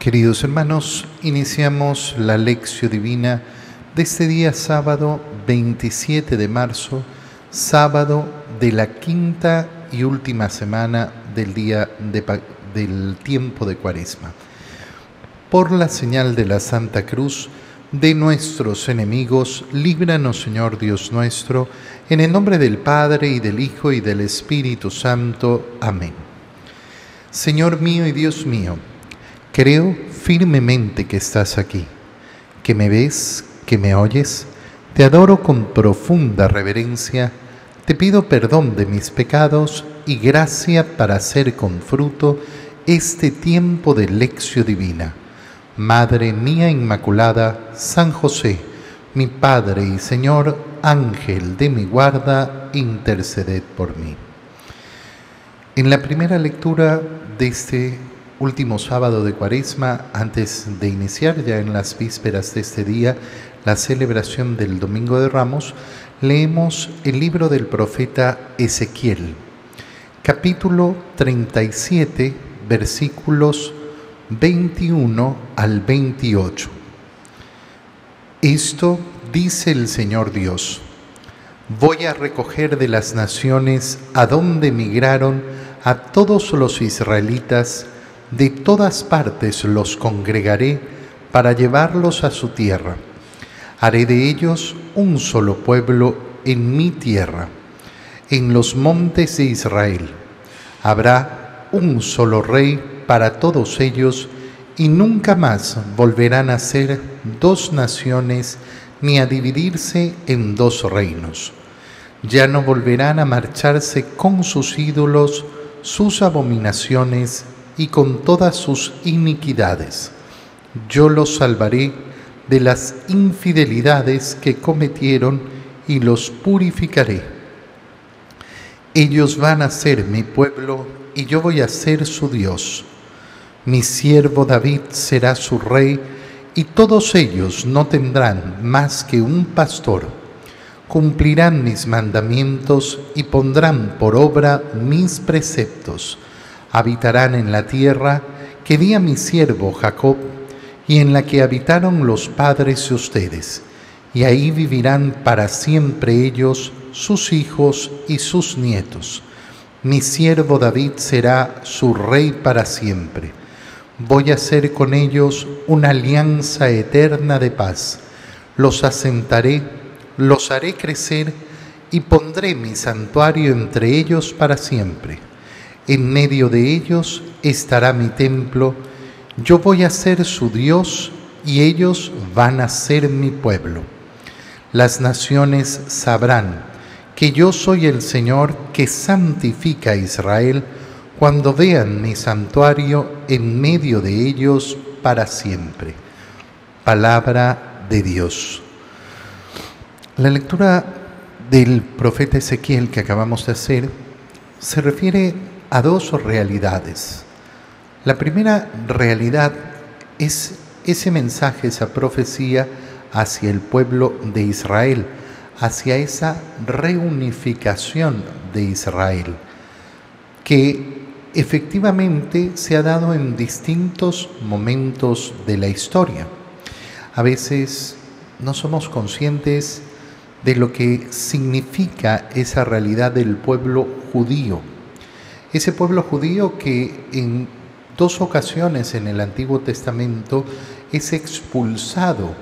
Queridos hermanos, iniciamos la lección divina de este día sábado 27 de marzo, sábado de la quinta y última semana del día del tiempo de Cuaresma. Por la señal de la Santa Cruz de nuestros enemigos, líbranos Señor Dios nuestro, en el nombre del Padre y del Hijo y del Espíritu Santo. Amén. Señor mío y Dios mío, Creo firmemente que estás aquí, que me ves, que me oyes. Te adoro con profunda reverencia. Te pido perdón de mis pecados y gracia para hacer con fruto este tiempo de lección divina. Madre mía Inmaculada, San José, mi Padre y Señor, Ángel de mi guarda, interceded por mí. En la primera lectura de este último sábado de Cuaresma, antes de iniciar ya en las vísperas de este día la celebración del Domingo de Ramos, leemos el libro del profeta Ezequiel, capítulo 37, versículos 21 al 28. Esto dice el Señor Dios. Voy a recoger de las naciones a donde emigraron a todos los israelitas de todas partes los congregaré para llevarlos a su tierra. Haré de ellos un solo pueblo en mi tierra, en los montes de Israel. Habrá un solo rey para todos ellos y nunca más volverán a ser dos naciones ni a dividirse en dos reinos. Ya no volverán a marcharse con sus ídolos, sus abominaciones y con todas sus iniquidades. Yo los salvaré de las infidelidades que cometieron y los purificaré. Ellos van a ser mi pueblo y yo voy a ser su Dios. Mi siervo David será su rey y todos ellos no tendrán más que un pastor. Cumplirán mis mandamientos y pondrán por obra mis preceptos habitarán en la tierra que di a mi siervo Jacob y en la que habitaron los padres de ustedes, y ahí vivirán para siempre ellos, sus hijos y sus nietos. Mi siervo David será su rey para siempre. Voy a hacer con ellos una alianza eterna de paz. Los asentaré, los haré crecer y pondré mi santuario entre ellos para siempre en medio de ellos estará mi templo, yo voy a ser su Dios y ellos van a ser mi pueblo. Las naciones sabrán que yo soy el Señor que santifica a Israel cuando vean mi santuario en medio de ellos para siempre. Palabra de Dios. La lectura del profeta Ezequiel que acabamos de hacer se refiere a dos realidades. La primera realidad es ese mensaje, esa profecía hacia el pueblo de Israel, hacia esa reunificación de Israel, que efectivamente se ha dado en distintos momentos de la historia. A veces no somos conscientes de lo que significa esa realidad del pueblo judío ese pueblo judío que en dos ocasiones en el Antiguo Testamento es expulsado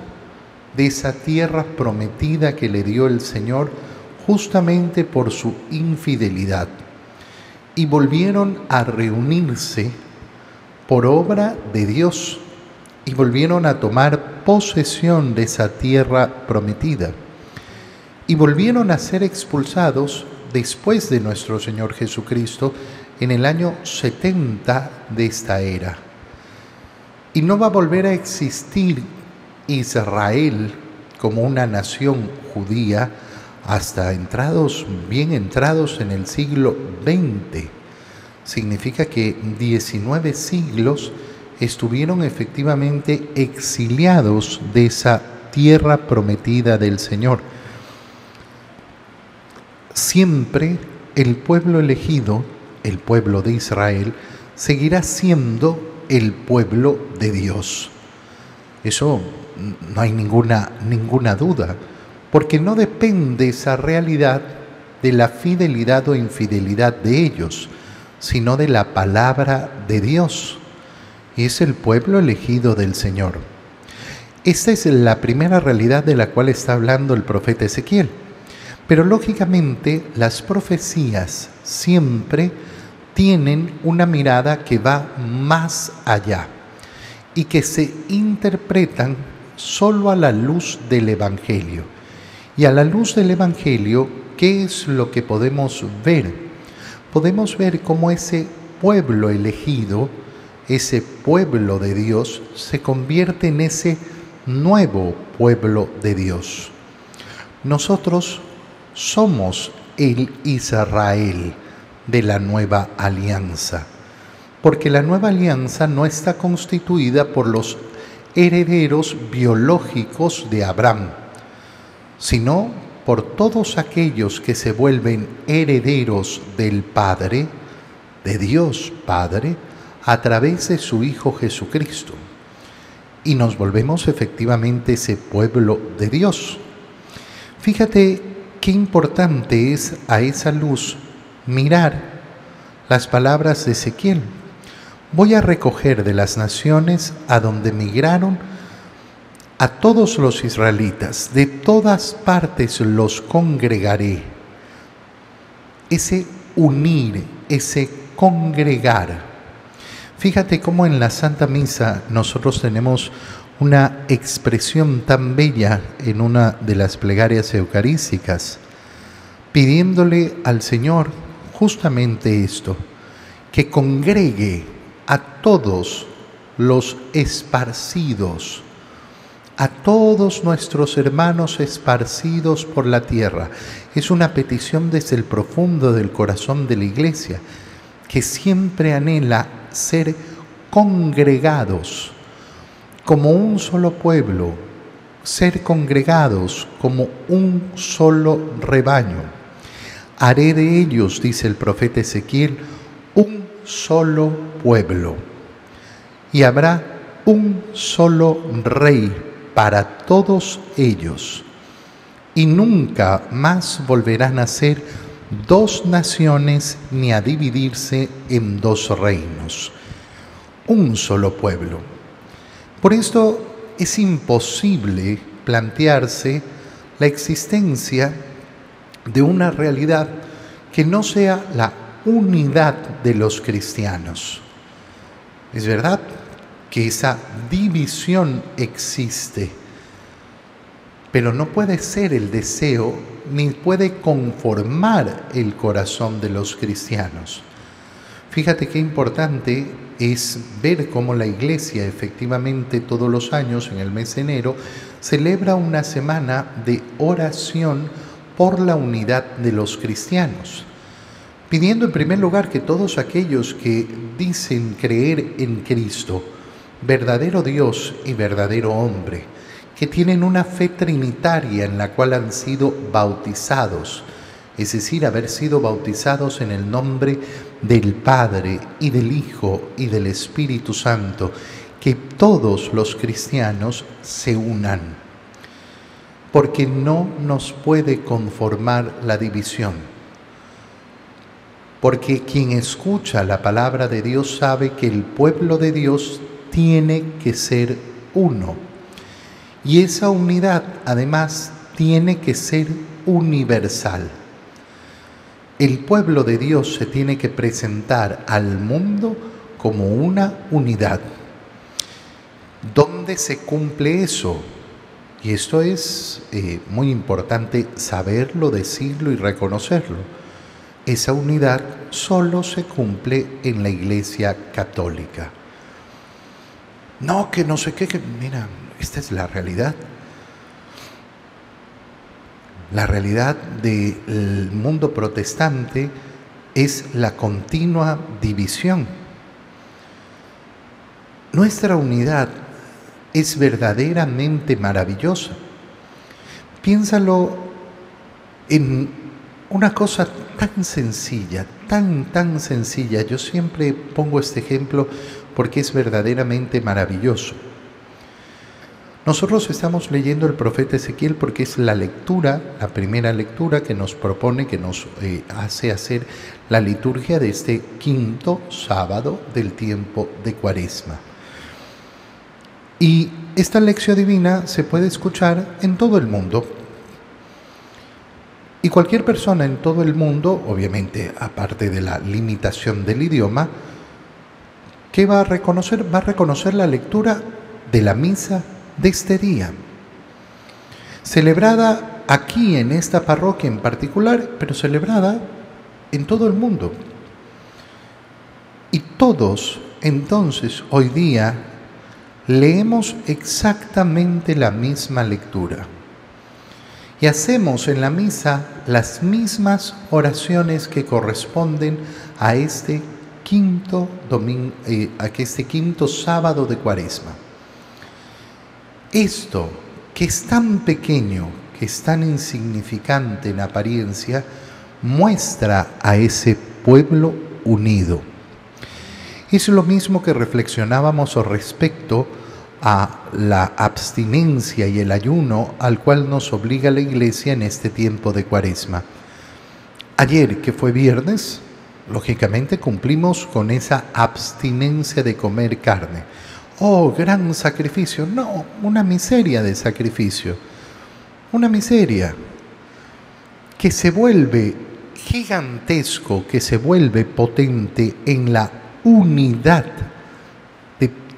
de esa tierra prometida que le dio el Señor justamente por su infidelidad. Y volvieron a reunirse por obra de Dios y volvieron a tomar posesión de esa tierra prometida. Y volvieron a ser expulsados después de nuestro Señor Jesucristo en el año 70 de esta era. Y no va a volver a existir Israel como una nación judía hasta entrados, bien entrados en el siglo XX. Significa que 19 siglos estuvieron efectivamente exiliados de esa tierra prometida del Señor. Siempre el pueblo elegido el pueblo de Israel seguirá siendo el pueblo de Dios. Eso no hay ninguna, ninguna duda, porque no depende esa realidad de la fidelidad o infidelidad de ellos, sino de la palabra de Dios. Y es el pueblo elegido del Señor. Esta es la primera realidad de la cual está hablando el profeta Ezequiel. Pero lógicamente las profecías siempre tienen una mirada que va más allá y que se interpretan solo a la luz del Evangelio. Y a la luz del Evangelio, ¿qué es lo que podemos ver? Podemos ver cómo ese pueblo elegido, ese pueblo de Dios, se convierte en ese nuevo pueblo de Dios. Nosotros somos el Israel de la nueva alianza, porque la nueva alianza no está constituida por los herederos biológicos de Abraham, sino por todos aquellos que se vuelven herederos del Padre, de Dios Padre, a través de su Hijo Jesucristo. Y nos volvemos efectivamente ese pueblo de Dios. Fíjate qué importante es a esa luz mirar las palabras de Ezequiel. Voy a recoger de las naciones a donde migraron a todos los israelitas, de todas partes los congregaré. Ese unir, ese congregar. Fíjate cómo en la Santa Misa nosotros tenemos una expresión tan bella en una de las plegarias eucarísticas, pidiéndole al Señor justamente esto, que congregue a todos los esparcidos, a todos nuestros hermanos esparcidos por la tierra. Es una petición desde el profundo del corazón de la iglesia, que siempre anhela ser congregados como un solo pueblo, ser congregados como un solo rebaño haré de ellos, dice el profeta Ezequiel, un solo pueblo. Y habrá un solo rey para todos ellos. Y nunca más volverán a ser dos naciones ni a dividirse en dos reinos. Un solo pueblo. Por esto es imposible plantearse la existencia de una realidad que no sea la unidad de los cristianos. Es verdad que esa división existe, pero no puede ser el deseo ni puede conformar el corazón de los cristianos. Fíjate qué importante es ver cómo la iglesia efectivamente todos los años en el mes de enero celebra una semana de oración por la unidad de los cristianos, pidiendo en primer lugar que todos aquellos que dicen creer en Cristo, verdadero Dios y verdadero hombre, que tienen una fe trinitaria en la cual han sido bautizados, es decir, haber sido bautizados en el nombre del Padre y del Hijo y del Espíritu Santo, que todos los cristianos se unan porque no nos puede conformar la división. Porque quien escucha la palabra de Dios sabe que el pueblo de Dios tiene que ser uno. Y esa unidad además tiene que ser universal. El pueblo de Dios se tiene que presentar al mundo como una unidad. ¿Dónde se cumple eso? Y esto es eh, muy importante saberlo, decirlo y reconocerlo. Esa unidad solo se cumple en la Iglesia Católica. No, que no sé qué, que mira, esta es la realidad. La realidad del mundo protestante es la continua división. Nuestra unidad es verdaderamente maravillosa. Piénsalo en una cosa tan sencilla, tan, tan sencilla. Yo siempre pongo este ejemplo porque es verdaderamente maravilloso. Nosotros estamos leyendo el profeta Ezequiel porque es la lectura, la primera lectura que nos propone, que nos eh, hace hacer la liturgia de este quinto sábado del tiempo de Cuaresma. Y esta lección divina se puede escuchar en todo el mundo. Y cualquier persona en todo el mundo, obviamente aparte de la limitación del idioma, ¿qué va a reconocer? Va a reconocer la lectura de la misa de este día, celebrada aquí en esta parroquia en particular, pero celebrada en todo el mundo. Y todos entonces hoy día leemos exactamente la misma lectura y hacemos en la misa las mismas oraciones que corresponden a este quinto domingo, eh, este quinto sábado de Cuaresma. Esto, que es tan pequeño, que es tan insignificante en apariencia, muestra a ese pueblo unido. Es lo mismo que reflexionábamos respecto a la abstinencia y el ayuno al cual nos obliga la iglesia en este tiempo de cuaresma. Ayer, que fue viernes, lógicamente cumplimos con esa abstinencia de comer carne oh, gran sacrificio. No, una miseria de sacrificio. Una miseria que se vuelve gigantesco, que se vuelve potente en la unidad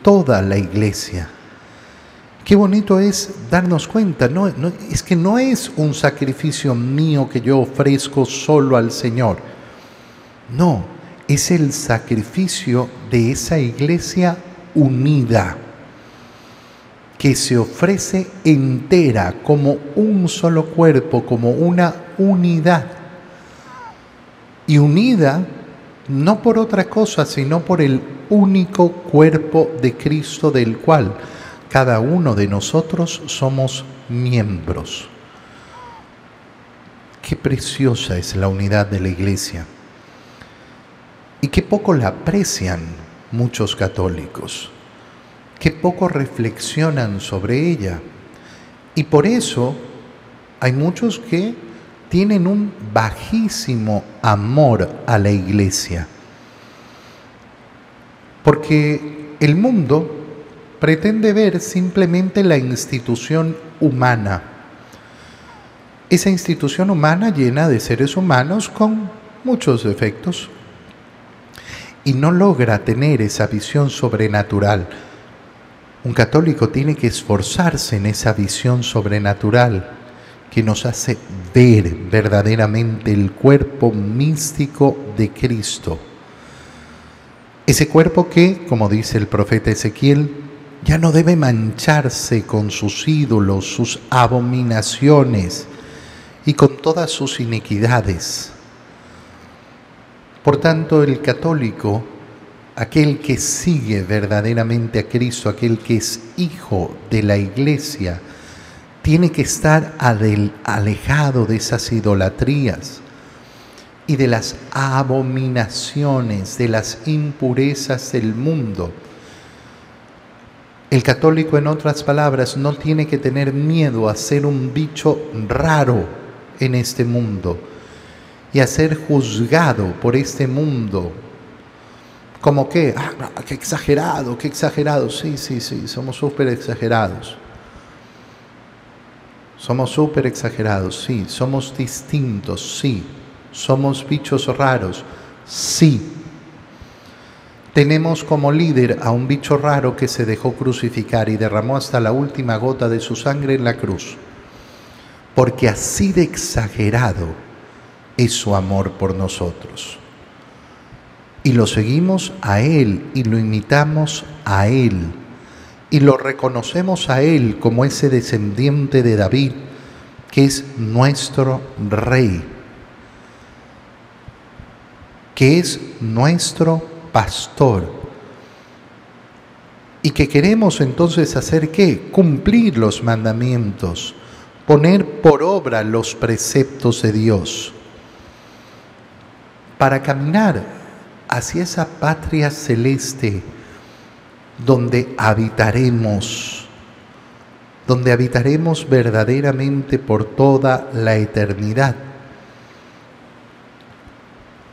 toda la iglesia. Qué bonito es darnos cuenta, no, es que no es un sacrificio mío que yo ofrezco solo al Señor. No, es el sacrificio de esa iglesia unida, que se ofrece entera como un solo cuerpo, como una unidad. Y unida no por otra cosa, sino por el único cuerpo de Cristo del cual cada uno de nosotros somos miembros. Qué preciosa es la unidad de la iglesia y qué poco la aprecian muchos católicos, que poco reflexionan sobre ella. Y por eso hay muchos que tienen un bajísimo amor a la iglesia. Porque el mundo pretende ver simplemente la institución humana. Esa institución humana llena de seres humanos con muchos defectos, y no logra tener esa visión sobrenatural. Un católico tiene que esforzarse en esa visión sobrenatural que nos hace ver verdaderamente el cuerpo místico de Cristo. Ese cuerpo que, como dice el profeta Ezequiel, ya no debe mancharse con sus ídolos, sus abominaciones y con todas sus iniquidades por tanto, el católico, aquel que sigue verdaderamente a Cristo, aquel que es hijo de la iglesia, tiene que estar alejado de esas idolatrías y de las abominaciones, de las impurezas del mundo. El católico, en otras palabras, no tiene que tener miedo a ser un bicho raro en este mundo y a ser juzgado por este mundo. Como que, ah, qué exagerado, qué exagerado. Sí, sí, sí, somos súper exagerados. Somos súper exagerados, sí. Somos distintos, sí. Somos bichos raros, sí. Tenemos como líder a un bicho raro que se dejó crucificar y derramó hasta la última gota de su sangre en la cruz. Porque así de exagerado es su amor por nosotros. Y lo seguimos a Él y lo imitamos a Él y lo reconocemos a Él como ese descendiente de David que es nuestro rey, que es nuestro pastor y que queremos entonces hacer qué? Cumplir los mandamientos, poner por obra los preceptos de Dios para caminar hacia esa patria celeste donde habitaremos, donde habitaremos verdaderamente por toda la eternidad.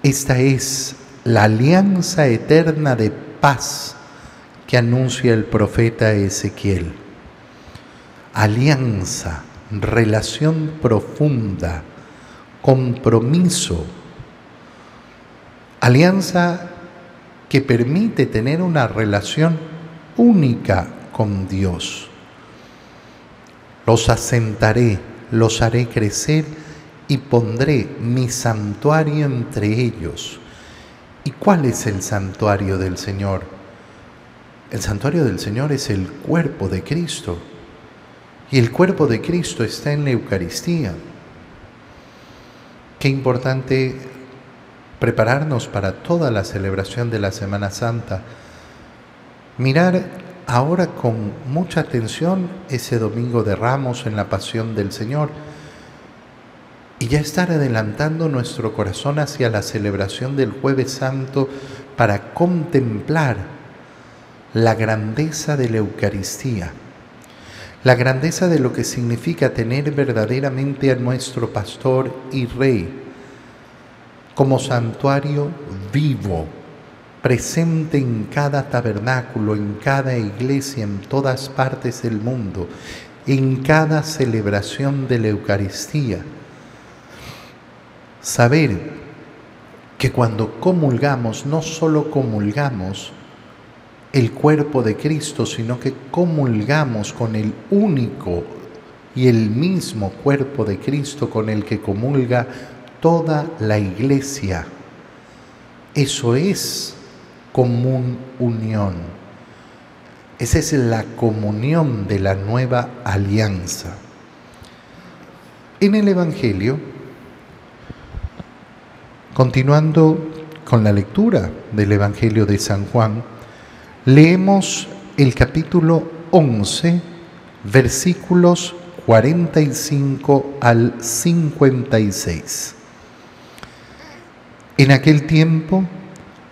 Esta es la alianza eterna de paz que anuncia el profeta Ezequiel. Alianza, relación profunda, compromiso, alianza que permite tener una relación única con Dios. Los asentaré, los haré crecer y pondré mi santuario entre ellos. ¿Y cuál es el santuario del Señor? El santuario del Señor es el cuerpo de Cristo. Y el cuerpo de Cristo está en la Eucaristía. Qué importante prepararnos para toda la celebración de la Semana Santa. Mirar ahora con mucha atención ese domingo de ramos en la pasión del Señor. Y ya estar adelantando nuestro corazón hacia la celebración del jueves santo para contemplar la grandeza de la Eucaristía, la grandeza de lo que significa tener verdaderamente a nuestro pastor y rey como santuario vivo, presente en cada tabernáculo, en cada iglesia, en todas partes del mundo, en cada celebración de la Eucaristía. Saber que cuando comulgamos, no solo comulgamos el cuerpo de Cristo, sino que comulgamos con el único y el mismo cuerpo de Cristo con el que comulga toda la iglesia. Eso es común unión. Esa es la comunión de la nueva alianza. En el Evangelio, continuando con la lectura del Evangelio de San Juan, leemos el capítulo 11, versículos 45 al 56. En aquel tiempo,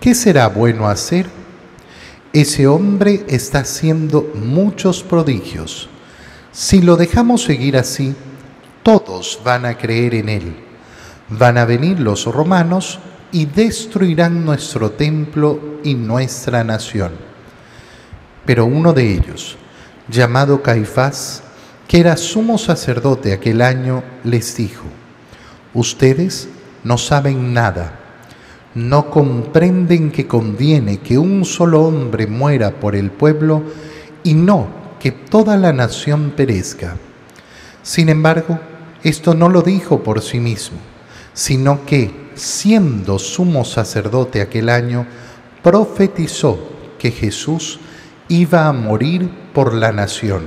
¿qué será bueno hacer? Ese hombre está haciendo muchos prodigios. Si lo dejamos seguir así, todos van a creer en él. Van a venir los romanos y destruirán nuestro templo y nuestra nación. Pero uno de ellos, llamado Caifás, que era sumo sacerdote aquel año, les dijo, Ustedes no saben nada, no comprenden que conviene que un solo hombre muera por el pueblo y no que toda la nación perezca. Sin embargo, esto no lo dijo por sí mismo, sino que, siendo sumo sacerdote aquel año, profetizó que Jesús iba a morir por la nación,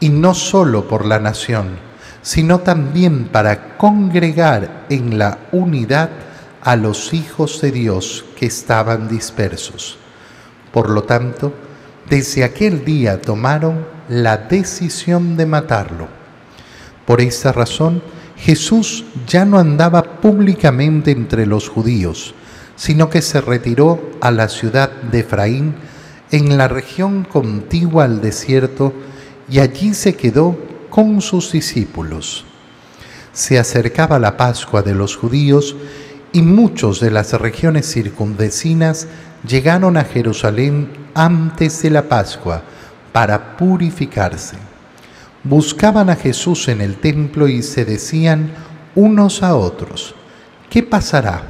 y no solo por la nación, sino también para congregar en la unidad a los hijos de Dios que estaban dispersos. Por lo tanto, desde aquel día tomaron la decisión de matarlo. Por esta razón, Jesús ya no andaba públicamente entre los judíos, sino que se retiró a la ciudad de Efraín, en la región contigua al desierto, y allí se quedó con sus discípulos. Se acercaba la Pascua de los judíos y muchos de las regiones circunvecinas llegaron a Jerusalén antes de la Pascua para purificarse. Buscaban a Jesús en el templo y se decían unos a otros, ¿qué pasará?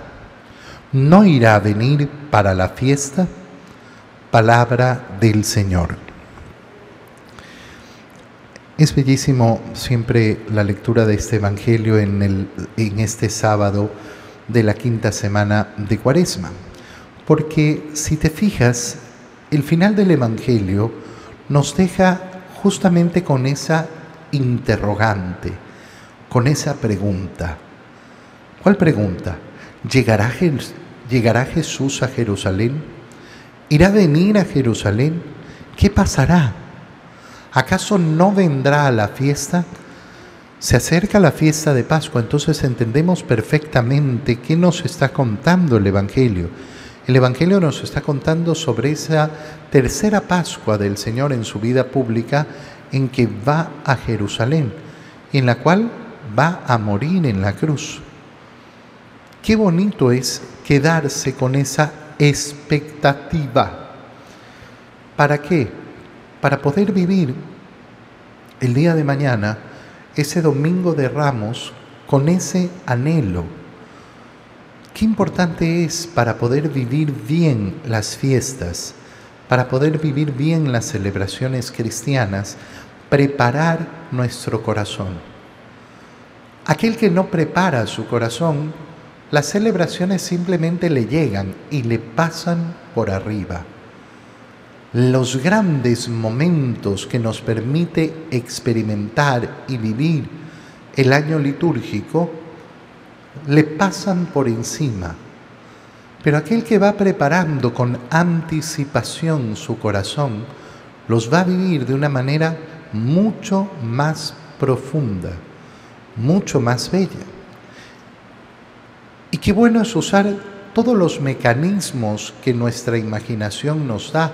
¿No irá a venir para la fiesta? Palabra del Señor. Es bellísimo siempre la lectura de este Evangelio en, este sábado de la quinta semana de Cuaresma, porque si te fijas, el final del Evangelio nos deja justamente con esa interrogante, con esa pregunta. ¿Cuál pregunta? ¿Llegará, ¿Llegará Jesús a Jerusalén? ¿Irá a venir a Jerusalén? ¿Qué pasará? ¿Acaso no vendrá a la fiesta? Se acerca la fiesta de Pascua, entonces entendemos perfectamente qué nos está contando el Evangelio. El Evangelio nos está contando sobre esa tercera Pascua del Señor en su vida pública en que va a Jerusalén, en la cual va a morir en la cruz. Qué bonito es quedarse con esa expectativa. ¿Para qué? Para poder vivir el día de mañana, ese domingo de ramos, con ese anhelo. Qué importante es para poder vivir bien las fiestas, para poder vivir bien las celebraciones cristianas, preparar nuestro corazón. Aquel que no prepara su corazón, las celebraciones simplemente le llegan y le pasan por arriba. Los grandes momentos que nos permite experimentar y vivir el año litúrgico le pasan por encima. Pero aquel que va preparando con anticipación su corazón, los va a vivir de una manera mucho más profunda, mucho más bella. Y qué bueno es usar todos los mecanismos que nuestra imaginación nos da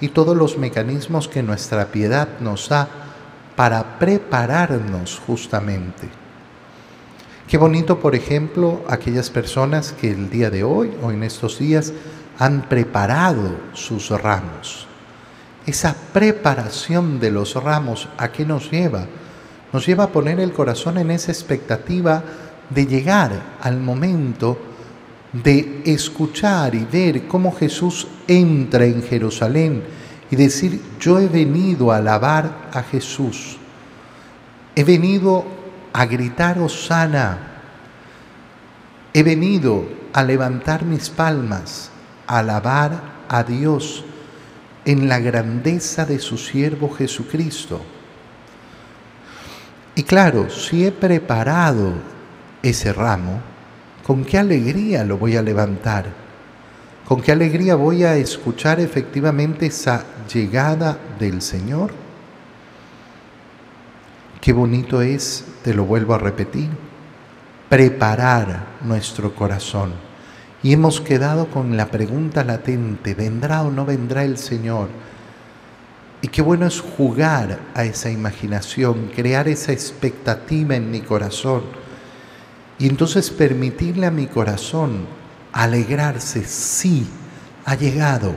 y todos los mecanismos que nuestra piedad nos da para prepararnos justamente. Qué bonito, por ejemplo, aquellas personas que el día de hoy o en estos días han preparado sus ramos. Esa preparación de los ramos, ¿a qué nos lleva? Nos lleva a poner el corazón en esa expectativa de llegar al momento de escuchar y ver cómo Jesús entra en Jerusalén y decir, yo he venido a alabar a Jesús, he venido a gritar Osana, he venido a levantar mis palmas, a alabar a Dios en la grandeza de su siervo Jesucristo. Y claro, si he preparado ese ramo, ¿con qué alegría lo voy a levantar? ¿Con qué alegría voy a escuchar efectivamente esa llegada del Señor? Qué bonito es, te lo vuelvo a repetir, preparar nuestro corazón y hemos quedado con la pregunta latente, ¿vendrá o no vendrá el Señor? Y qué bueno es jugar a esa imaginación, crear esa expectativa en mi corazón y entonces permitirle a mi corazón alegrarse, sí, ha llegado,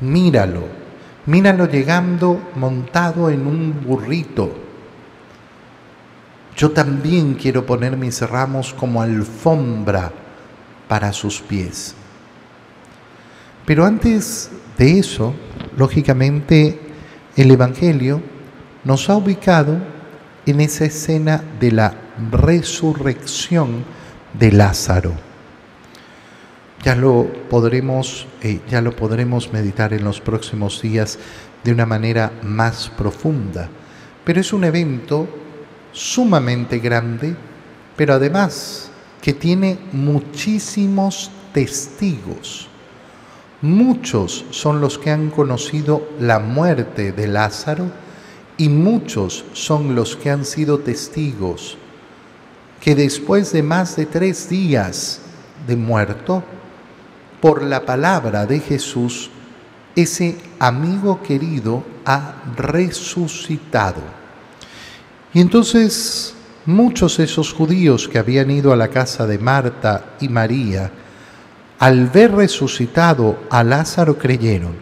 míralo, míralo llegando montado en un burrito. Yo también quiero poner mis ramos como alfombra para sus pies. Pero antes de eso, lógicamente, el Evangelio nos ha ubicado en esa escena de la resurrección de Lázaro. Ya lo podremos, eh, ya lo podremos meditar en los próximos días de una manera más profunda. Pero es un evento sumamente grande, pero además que tiene muchísimos testigos. Muchos son los que han conocido la muerte de Lázaro y muchos son los que han sido testigos que después de más de tres días de muerto, por la palabra de Jesús, ese amigo querido ha resucitado. Y entonces Muchos de esos judíos que habían ido a la casa de Marta y María, al ver resucitado a Lázaro creyeron,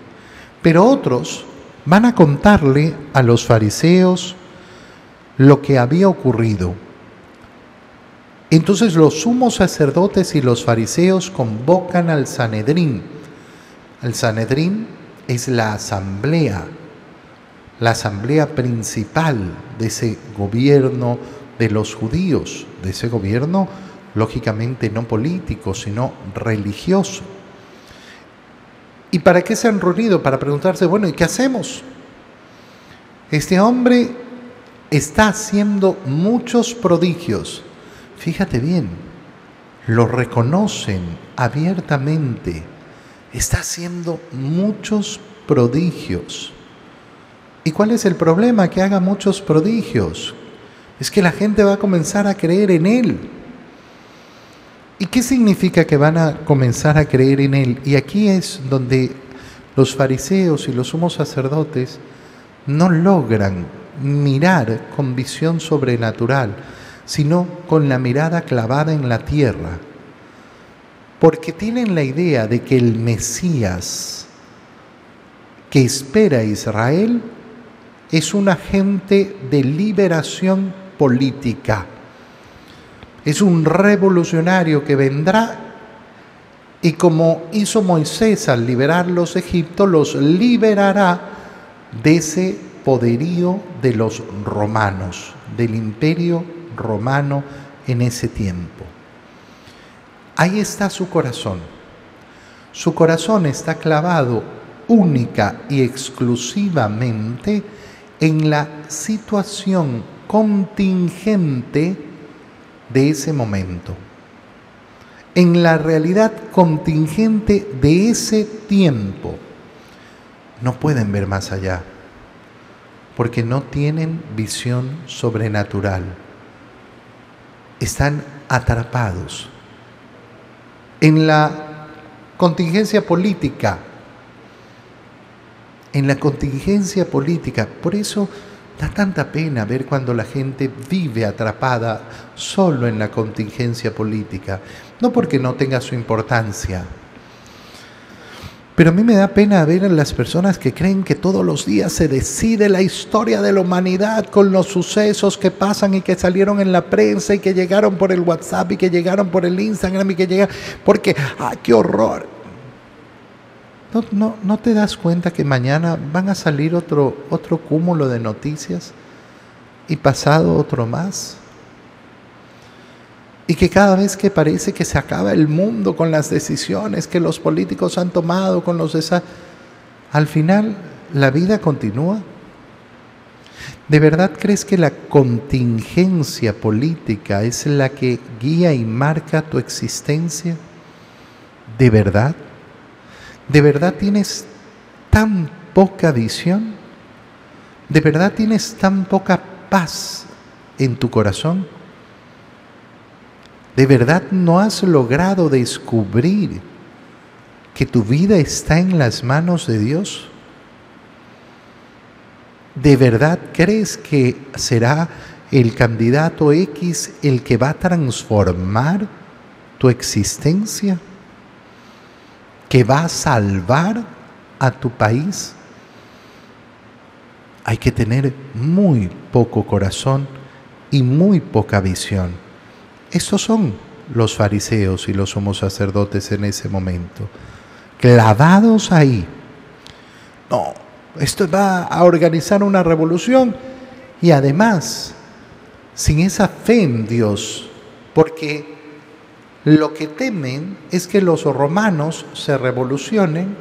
pero otros van a contarle a los fariseos lo que había ocurrido. Entonces los sumos sacerdotes y los fariseos convocan al Sanedrín. El Sanedrín es la asamblea, la asamblea principal de ese gobierno de los judíos, de ese gobierno, lógicamente no político, sino religioso. ¿Y para qué se han reunido? Para preguntarse, bueno, ¿y qué hacemos? Este hombre está haciendo muchos prodigios. Fíjate bien, lo reconocen abiertamente. Está haciendo muchos prodigios. ¿Y cuál es el problema? Que haga muchos prodigios. Es que la gente va a comenzar a creer en Él. ¿Y qué significa que van a comenzar a creer en Él? Y aquí es donde los fariseos y los sumos sacerdotes no logran mirar con visión sobrenatural, sino con la mirada clavada en la tierra, porque tienen la idea de que el Mesías que espera Israel es un agente de liberación política, es un revolucionario que vendrá y como hizo Moisés al liberar los egiptos, los liberará de ese poderío de los romanos, del imperio romano en ese tiempo. Ahí está su corazón. Su corazón está clavado única y exclusivamente en la situación contingente de ese momento, en la realidad contingente de ese tiempo. No pueden ver más allá porque no tienen visión sobrenatural. Están atrapados en la contingencia política, en la contingencia política. Por eso da tanta pena ver cuando la gente vive atrapada solo en la contingencia política, no porque no tenga su importancia, pero a mí me da pena ver a las personas que creen que todos los días se decide la historia de la humanidad con los sucesos que pasan y que salieron en la prensa y que llegaron por el WhatsApp y que llegaron por el Instagram y que llegan porque, ¡ay, qué horror! ¿No, no, no te das cuenta que mañana van a salir otro, otro cúmulo de noticias y pasado otro más? Y que cada vez que parece que se acaba el mundo con las decisiones que los políticos han tomado, con los esa, al final la vida continúa. ¿De verdad crees que la contingencia política es la que guía y marca tu existencia? ¿De verdad? ¿De verdad tienes tan poca visión? ¿De verdad tienes tan poca paz en tu corazón? ¿De verdad no has logrado descubrir que tu vida está en las manos de Dios? ¿De verdad crees que será el candidato X el que va a transformar tu existencia? ¿Que va a salvar a tu país? Hay que tener muy poco corazón y muy poca visión estos son los fariseos y los somos sacerdotes en ese momento, clavados ahí. No, esto va a organizar una revolución y además sin esa fe en Dios, porque lo que temen es que los romanos se revolucionen,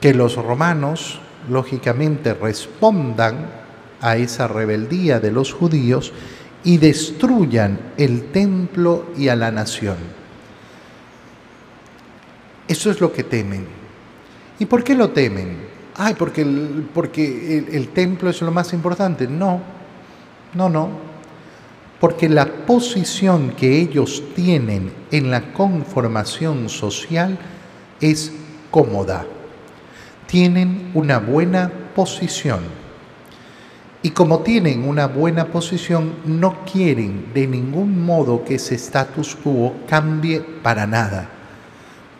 que los romanos lógicamente respondan a esa rebeldía de los judíos y destruyan el templo y a la nación. Eso es lo que temen. ¿Y por qué lo temen? Ay, porque el, porque el, el templo es lo más importante. No, no, no. Porque la posición que ellos tienen en la conformación social es cómoda. Tienen una buena posición y como tienen una buena posición, no quieren de ningún modo que ese status quo cambie para nada,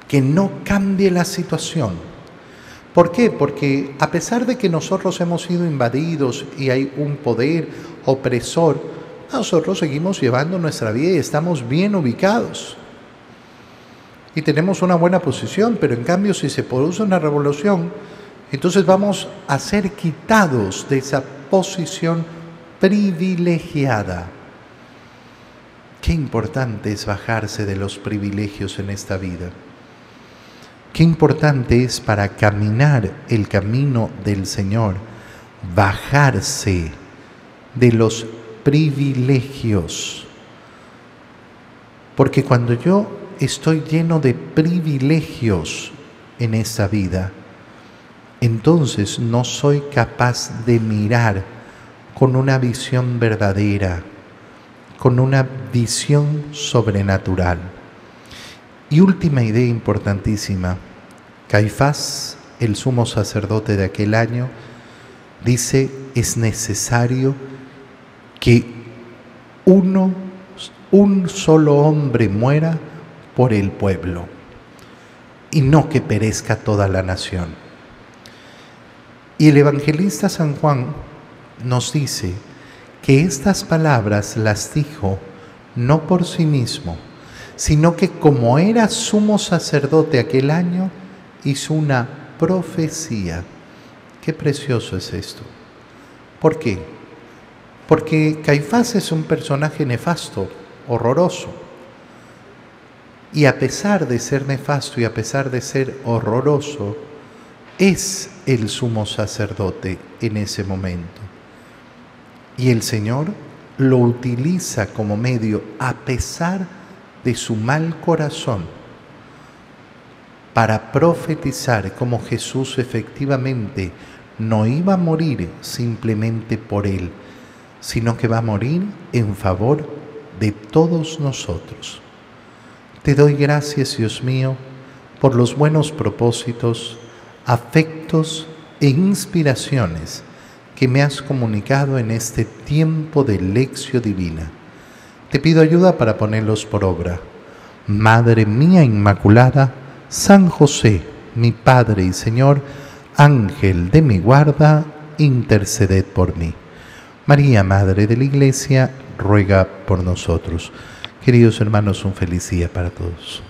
que no cambie la situación. ¿Por qué? Porque a pesar de que nosotros hemos sido invadidos y hay un poder opresor, nosotros seguimos llevando nuestra vida y estamos bien ubicados. Y tenemos una buena posición, pero en cambio si se produce una revolución, entonces vamos a ser quitados de esa posición privilegiada. Qué importante es bajarse de los privilegios en esta vida. Qué importante es para caminar el camino del Señor bajarse de los privilegios. Porque cuando yo estoy lleno de privilegios en esta vida, entonces no soy capaz de mirar con una visión verdadera, con una visión sobrenatural. Y última idea importantísima, Caifás, el sumo sacerdote de aquel año, dice, es necesario que uno, un solo hombre muera por el pueblo y no que perezca toda la nación. Y el evangelista San Juan nos dice que estas palabras las dijo no por sí mismo, sino que como era sumo sacerdote aquel año, hizo una profecía. Qué precioso es esto. ¿Por qué? Porque Caifás es un personaje nefasto, horroroso. Y a pesar de ser nefasto y a pesar de ser horroroso, es el sumo sacerdote en ese momento. Y el Señor lo utiliza como medio a pesar de su mal corazón para profetizar como Jesús efectivamente no iba a morir simplemente por él, sino que va a morir en favor de todos nosotros. Te doy gracias, Dios mío, por los buenos propósitos, afectos e inspiraciones que me has comunicado en este tiempo de lección divina. Te pido ayuda para ponerlos por obra. Madre mía Inmaculada, San José, mi Padre y Señor, Ángel de mi guarda, interceded por mí. María, Madre de la Iglesia, ruega por nosotros. Queridos hermanos, un feliz día para todos.